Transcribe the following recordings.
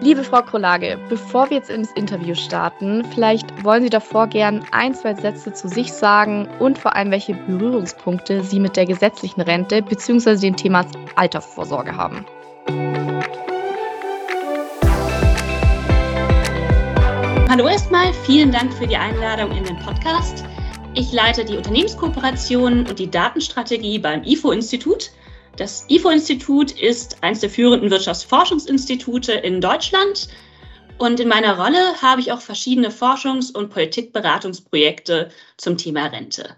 Liebe Frau Krolage, bevor wir jetzt ins Interview starten, vielleicht wollen Sie davor gern ein, zwei Sätze zu sich sagen und vor allem, welche Berührungspunkte Sie mit der gesetzlichen Rente bzw. dem Thema Altersvorsorge haben. Hallo erstmal, vielen Dank für die Einladung in den Podcast. Ich leite die Unternehmenskooperation und die Datenstrategie beim IFO-Institut. Das IFO-Institut ist eines der führenden Wirtschaftsforschungsinstitute in Deutschland. Und in meiner Rolle habe ich auch verschiedene Forschungs- und Politikberatungsprojekte zum Thema Rente.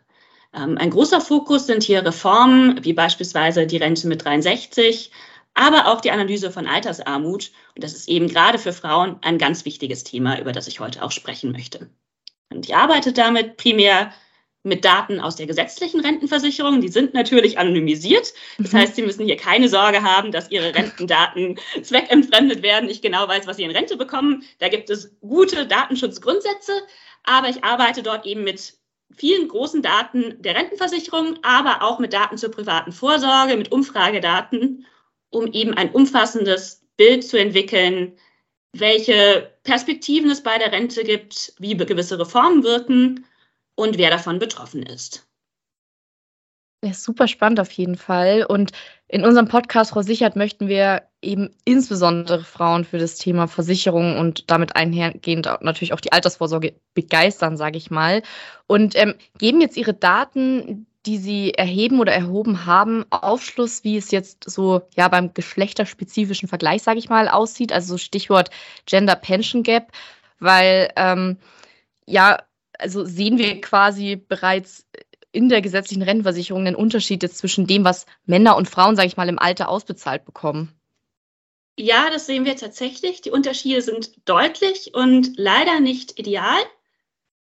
Ähm, ein großer Fokus sind hier Reformen, wie beispielsweise die Rente mit 63, aber auch die Analyse von Altersarmut. Und das ist eben gerade für Frauen ein ganz wichtiges Thema, über das ich heute auch sprechen möchte. Und ich arbeite damit primär mit Daten aus der gesetzlichen Rentenversicherung. Die sind natürlich anonymisiert. Das mhm. heißt, Sie müssen hier keine Sorge haben, dass Ihre Rentendaten zweckentfremdet werden. Ich genau weiß, was Sie in Rente bekommen. Da gibt es gute Datenschutzgrundsätze. Aber ich arbeite dort eben mit vielen großen Daten der Rentenversicherung, aber auch mit Daten zur privaten Vorsorge, mit Umfragedaten, um eben ein umfassendes Bild zu entwickeln, welche Perspektiven es bei der Rente gibt, wie gewisse Reformen wirken und wer davon betroffen ist. Ja, super spannend auf jeden Fall. Und in unserem Podcast Frau Sichert möchten wir eben insbesondere Frauen für das Thema Versicherung und damit einhergehend natürlich auch die Altersvorsorge begeistern, sage ich mal. Und ähm, geben jetzt Ihre Daten, die Sie erheben oder erhoben haben, Aufschluss, wie es jetzt so ja beim geschlechterspezifischen Vergleich, sage ich mal, aussieht. Also Stichwort Gender Pension Gap, weil ähm, ja also sehen wir quasi bereits in der gesetzlichen Rentenversicherung den Unterschied jetzt zwischen dem, was Männer und Frauen, sage ich mal, im Alter ausbezahlt bekommen? Ja, das sehen wir tatsächlich. Die Unterschiede sind deutlich und leider nicht ideal.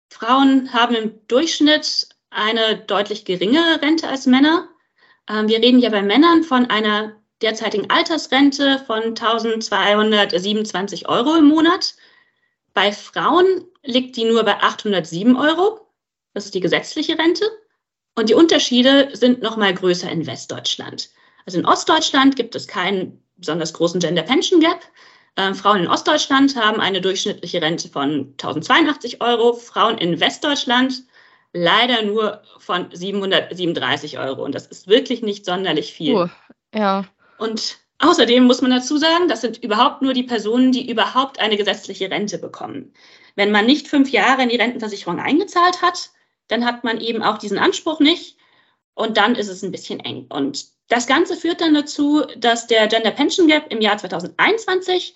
Frauen haben im Durchschnitt eine deutlich geringere Rente als Männer. Ähm, wir reden ja bei Männern von einer derzeitigen Altersrente von 1227 Euro im Monat. Bei Frauen liegt die nur bei 807 Euro. Das ist die gesetzliche Rente. Und die Unterschiede sind noch mal größer in Westdeutschland. Also in Ostdeutschland gibt es keinen besonders großen Gender Pension Gap. Ähm, Frauen in Ostdeutschland haben eine durchschnittliche Rente von 1082 Euro, Frauen in Westdeutschland leider nur von 737 Euro. Und das ist wirklich nicht sonderlich viel. Uh, ja. Und Außerdem muss man dazu sagen, das sind überhaupt nur die Personen, die überhaupt eine gesetzliche Rente bekommen. Wenn man nicht fünf Jahre in die Rentenversicherung eingezahlt hat, dann hat man eben auch diesen Anspruch nicht und dann ist es ein bisschen eng. Und das Ganze führt dann dazu, dass der Gender Pension Gap im Jahr 2021,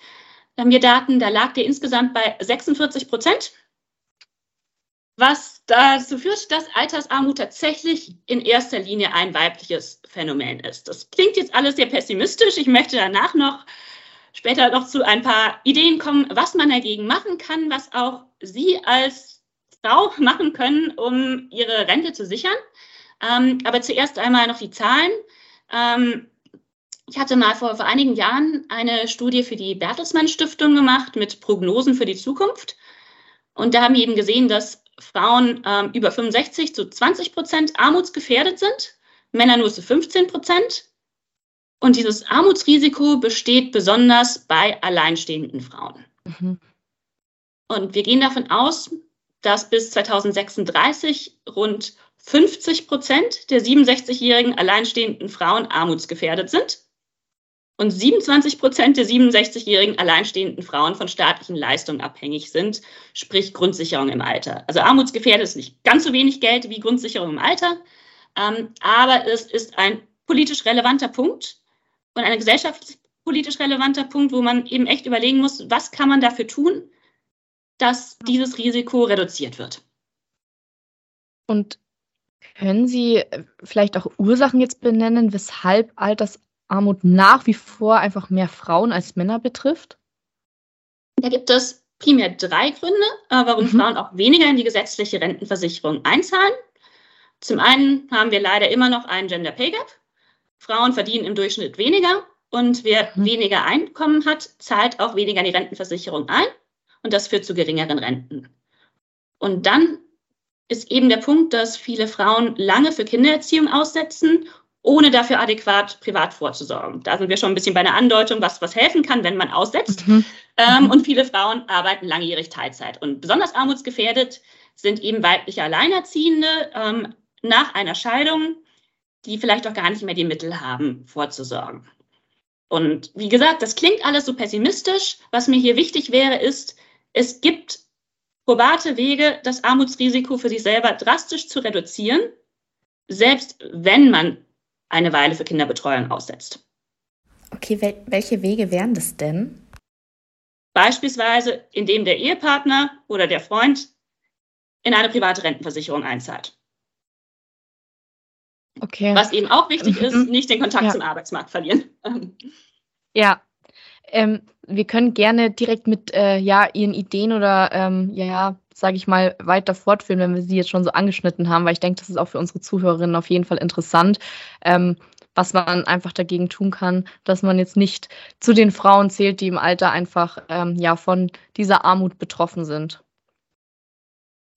da haben wir Daten, da lag der insgesamt bei 46 Prozent was dazu führt, dass Altersarmut tatsächlich in erster Linie ein weibliches Phänomen ist. Das klingt jetzt alles sehr pessimistisch. Ich möchte danach noch später noch zu ein paar Ideen kommen, was man dagegen machen kann, was auch Sie als Frau machen können, um Ihre Rente zu sichern. Ähm, aber zuerst einmal noch die Zahlen. Ähm, ich hatte mal vor, vor einigen Jahren eine Studie für die Bertelsmann Stiftung gemacht mit Prognosen für die Zukunft. Und da haben wir eben gesehen, dass Frauen ähm, über 65 zu 20 Prozent armutsgefährdet sind, Männer nur zu 15 Prozent. Und dieses Armutsrisiko besteht besonders bei alleinstehenden Frauen. Mhm. Und wir gehen davon aus, dass bis 2036 rund 50 Prozent der 67-jährigen alleinstehenden Frauen armutsgefährdet sind und 27 Prozent der 67-jährigen alleinstehenden Frauen von staatlichen Leistungen abhängig sind, sprich Grundsicherung im Alter. Also armutsgefährdet ist nicht ganz so wenig Geld wie Grundsicherung im Alter, ähm, aber es ist ein politisch relevanter Punkt und ein gesellschaftspolitisch relevanter Punkt, wo man eben echt überlegen muss, was kann man dafür tun, dass dieses Risiko reduziert wird. Und können Sie vielleicht auch Ursachen jetzt benennen, weshalb Alters Armut nach wie vor einfach mehr Frauen als Männer betrifft? Da gibt es primär drei Gründe, äh, warum mhm. Frauen auch weniger in die gesetzliche Rentenversicherung einzahlen. Zum einen haben wir leider immer noch einen Gender Pay Gap. Frauen verdienen im Durchschnitt weniger und wer mhm. weniger Einkommen hat, zahlt auch weniger in die Rentenversicherung ein und das führt zu geringeren Renten. Und dann ist eben der Punkt, dass viele Frauen lange für Kindererziehung aussetzen ohne dafür adäquat privat vorzusorgen. Da sind wir schon ein bisschen bei einer Andeutung, was, was helfen kann, wenn man aussetzt. Mhm. Ähm, mhm. Und viele Frauen arbeiten langjährig Teilzeit. Und besonders armutsgefährdet sind eben weibliche Alleinerziehende ähm, nach einer Scheidung, die vielleicht auch gar nicht mehr die Mittel haben, vorzusorgen. Und wie gesagt, das klingt alles so pessimistisch. Was mir hier wichtig wäre, ist, es gibt probate Wege, das Armutsrisiko für sich selber drastisch zu reduzieren, selbst wenn man eine Weile für Kinderbetreuung aussetzt. Okay, wel welche Wege wären das denn? Beispielsweise, indem der Ehepartner oder der Freund in eine private Rentenversicherung einzahlt. Okay. Was eben auch wichtig ist, mhm. nicht den Kontakt ja. zum Arbeitsmarkt verlieren. Ja, ähm, wir können gerne direkt mit äh, ja, Ihren Ideen oder ähm, ja, sage ich mal, weiter fortführen, wenn wir sie jetzt schon so angeschnitten haben, weil ich denke, das ist auch für unsere Zuhörerinnen auf jeden Fall interessant, ähm, was man einfach dagegen tun kann, dass man jetzt nicht zu den Frauen zählt, die im Alter einfach ähm, ja von dieser Armut betroffen sind.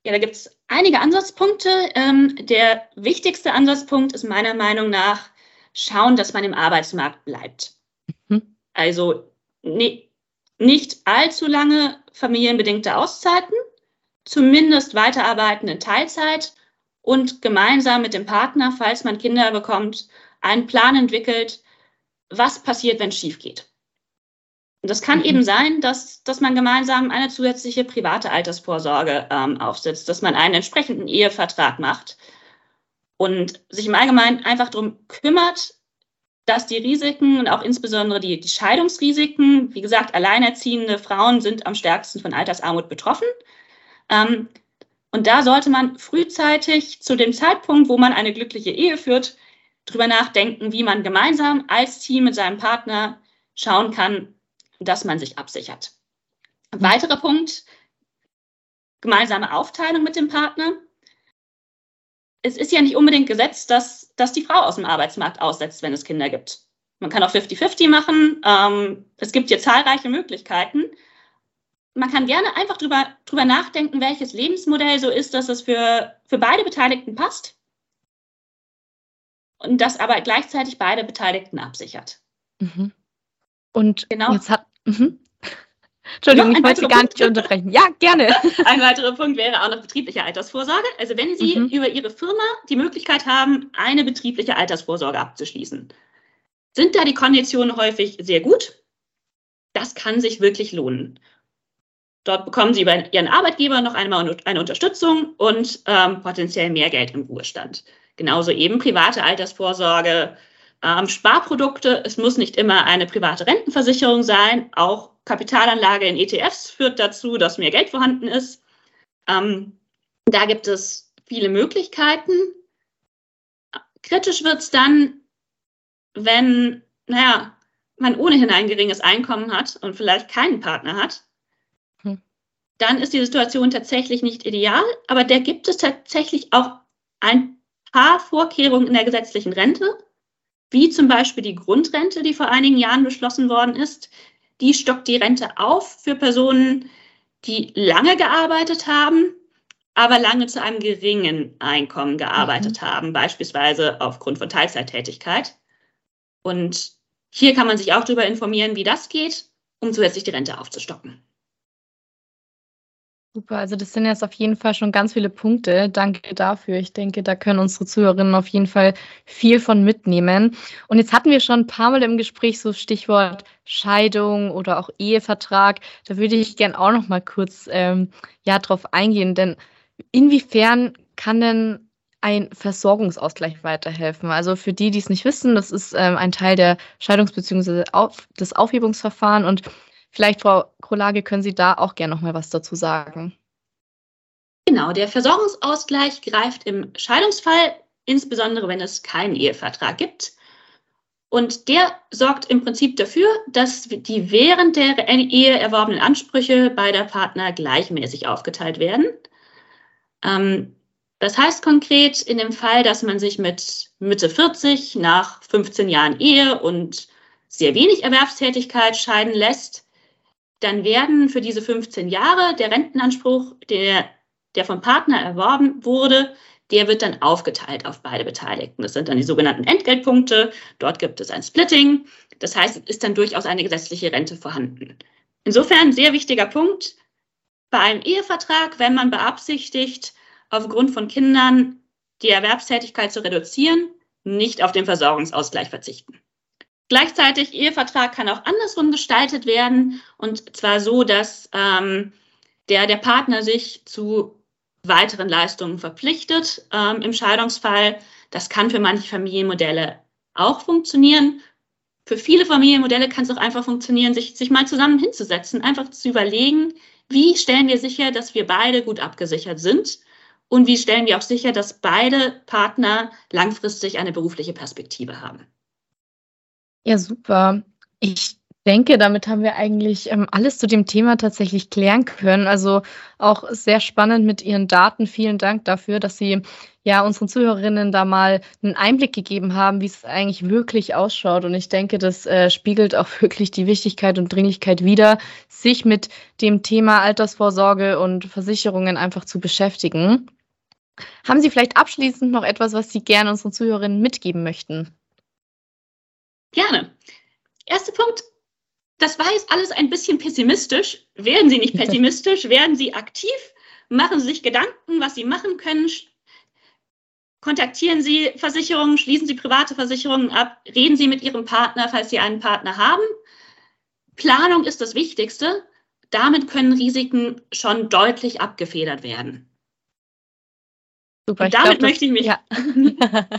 Ja, da gibt es einige Ansatzpunkte. Ähm, der wichtigste Ansatzpunkt ist meiner Meinung nach, schauen, dass man im Arbeitsmarkt bleibt. Mhm. Also ne, nicht allzu lange familienbedingte Auszeiten, zumindest weiterarbeiten in Teilzeit und gemeinsam mit dem Partner, falls man Kinder bekommt, einen Plan entwickelt, was passiert, wenn es schief geht. Und das kann mhm. eben sein, dass, dass man gemeinsam eine zusätzliche private Altersvorsorge ähm, aufsetzt, dass man einen entsprechenden Ehevertrag macht und sich im Allgemeinen einfach darum kümmert, dass die Risiken und auch insbesondere die, die Scheidungsrisiken, wie gesagt, alleinerziehende Frauen sind am stärksten von Altersarmut betroffen. Ähm, und da sollte man frühzeitig zu dem Zeitpunkt, wo man eine glückliche Ehe führt, drüber nachdenken, wie man gemeinsam als Team mit seinem Partner schauen kann, dass man sich absichert. Weiterer Punkt, gemeinsame Aufteilung mit dem Partner. Es ist ja nicht unbedingt gesetzt, dass, dass die Frau aus dem Arbeitsmarkt aussetzt, wenn es Kinder gibt. Man kann auch 50-50 machen. Ähm, es gibt hier zahlreiche Möglichkeiten. Man kann gerne einfach drüber, drüber nachdenken, welches Lebensmodell so ist, dass es für, für beide Beteiligten passt und das aber gleichzeitig beide Beteiligten absichert. Mhm. Und genau. jetzt hat. Mhm. Entschuldigung, ich wollte gar nicht unterbrechen. Ja, gerne. Ein weiterer Punkt wäre auch noch betriebliche Altersvorsorge. Also wenn Sie mhm. über Ihre Firma die Möglichkeit haben, eine betriebliche Altersvorsorge abzuschließen, sind da die Konditionen häufig sehr gut. Das kann sich wirklich lohnen. Dort bekommen Sie bei Ihren Arbeitgeber noch einmal eine Unterstützung und ähm, potenziell mehr Geld im Ruhestand. Genauso eben private Altersvorsorge, ähm, Sparprodukte. Es muss nicht immer eine private Rentenversicherung sein. Auch Kapitalanlage in ETFs führt dazu, dass mehr Geld vorhanden ist. Ähm, da gibt es viele Möglichkeiten. Kritisch wird es dann, wenn, naja, man ohnehin ein geringes Einkommen hat und vielleicht keinen Partner hat. Dann ist die Situation tatsächlich nicht ideal, aber da gibt es tatsächlich auch ein paar Vorkehrungen in der gesetzlichen Rente, wie zum Beispiel die Grundrente, die vor einigen Jahren beschlossen worden ist. Die stockt die Rente auf für Personen, die lange gearbeitet haben, aber lange zu einem geringen Einkommen gearbeitet mhm. haben, beispielsweise aufgrund von Teilzeittätigkeit. Und hier kann man sich auch darüber informieren, wie das geht, um zusätzlich die Rente aufzustocken. Super, also das sind jetzt auf jeden Fall schon ganz viele Punkte. Danke dafür. Ich denke, da können unsere Zuhörerinnen auf jeden Fall viel von mitnehmen. Und jetzt hatten wir schon ein paar Mal im Gespräch so Stichwort Scheidung oder auch Ehevertrag. Da würde ich gerne auch noch mal kurz ähm, ja drauf eingehen, denn inwiefern kann denn ein Versorgungsausgleich weiterhelfen. Also für die, die es nicht wissen, das ist ähm, ein Teil der Scheidungs- bzw. Auf des Aufhebungsverfahrens und Vielleicht, Frau Krolage, können Sie da auch gerne noch mal was dazu sagen. Genau, der Versorgungsausgleich greift im Scheidungsfall, insbesondere wenn es keinen Ehevertrag gibt. Und der sorgt im Prinzip dafür, dass die während der Ehe erworbenen Ansprüche beider Partner gleichmäßig aufgeteilt werden. Ähm, das heißt konkret in dem Fall, dass man sich mit Mitte 40 nach 15 Jahren Ehe und sehr wenig Erwerbstätigkeit scheiden lässt, dann werden für diese 15 Jahre der Rentenanspruch, der, der vom Partner erworben wurde, der wird dann aufgeteilt auf beide Beteiligten. Das sind dann die sogenannten Entgeltpunkte. Dort gibt es ein Splitting. Das heißt, es ist dann durchaus eine gesetzliche Rente vorhanden. Insofern sehr wichtiger Punkt bei einem Ehevertrag, wenn man beabsichtigt, aufgrund von Kindern die Erwerbstätigkeit zu reduzieren, nicht auf den Versorgungsausgleich verzichten. Gleichzeitig, Ehevertrag kann auch andersrum gestaltet werden und zwar so, dass ähm, der, der Partner sich zu weiteren Leistungen verpflichtet ähm, im Scheidungsfall. Das kann für manche Familienmodelle auch funktionieren. Für viele Familienmodelle kann es auch einfach funktionieren, sich, sich mal zusammen hinzusetzen, einfach zu überlegen, wie stellen wir sicher, dass wir beide gut abgesichert sind und wie stellen wir auch sicher, dass beide Partner langfristig eine berufliche Perspektive haben. Ja, super. Ich denke, damit haben wir eigentlich ähm, alles zu dem Thema tatsächlich klären können. Also auch sehr spannend mit Ihren Daten. Vielen Dank dafür, dass Sie ja unseren Zuhörerinnen da mal einen Einblick gegeben haben, wie es eigentlich wirklich ausschaut. Und ich denke, das äh, spiegelt auch wirklich die Wichtigkeit und Dringlichkeit wider, sich mit dem Thema Altersvorsorge und Versicherungen einfach zu beschäftigen. Haben Sie vielleicht abschließend noch etwas, was Sie gerne unseren Zuhörerinnen mitgeben möchten? Gerne. Erster Punkt, das war jetzt alles ein bisschen pessimistisch. Werden Sie nicht pessimistisch, werden Sie aktiv, machen Sie sich Gedanken, was Sie machen können. Kontaktieren Sie Versicherungen, schließen Sie private Versicherungen ab, reden Sie mit Ihrem Partner, falls Sie einen Partner haben. Planung ist das Wichtigste. Damit können Risiken schon deutlich abgefedert werden. Super, Und damit glaub, möchte ich mich. Ja.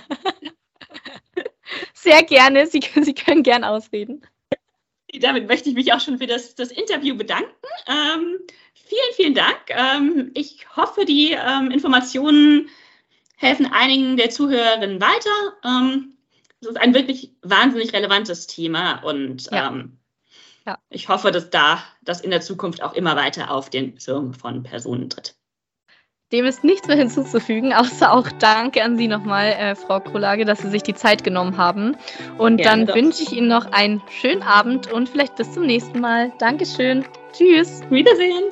Sehr gerne. Sie, Sie können gern ausreden. Damit möchte ich mich auch schon für das, das Interview bedanken. Ähm, vielen, vielen Dank. Ähm, ich hoffe, die ähm, Informationen helfen einigen der Zuhörerinnen weiter. Ähm, es ist ein wirklich wahnsinnig relevantes Thema und ja. Ähm, ja. ich hoffe, dass da das in der Zukunft auch immer weiter auf den Schirm von Personen tritt. Dem ist nichts mehr hinzuzufügen, außer auch Danke an Sie nochmal, äh, Frau Krolage, dass Sie sich die Zeit genommen haben. Und ja, dann wünsche ich Ihnen noch einen schönen Abend und vielleicht bis zum nächsten Mal. Dankeschön. Tschüss. Wiedersehen.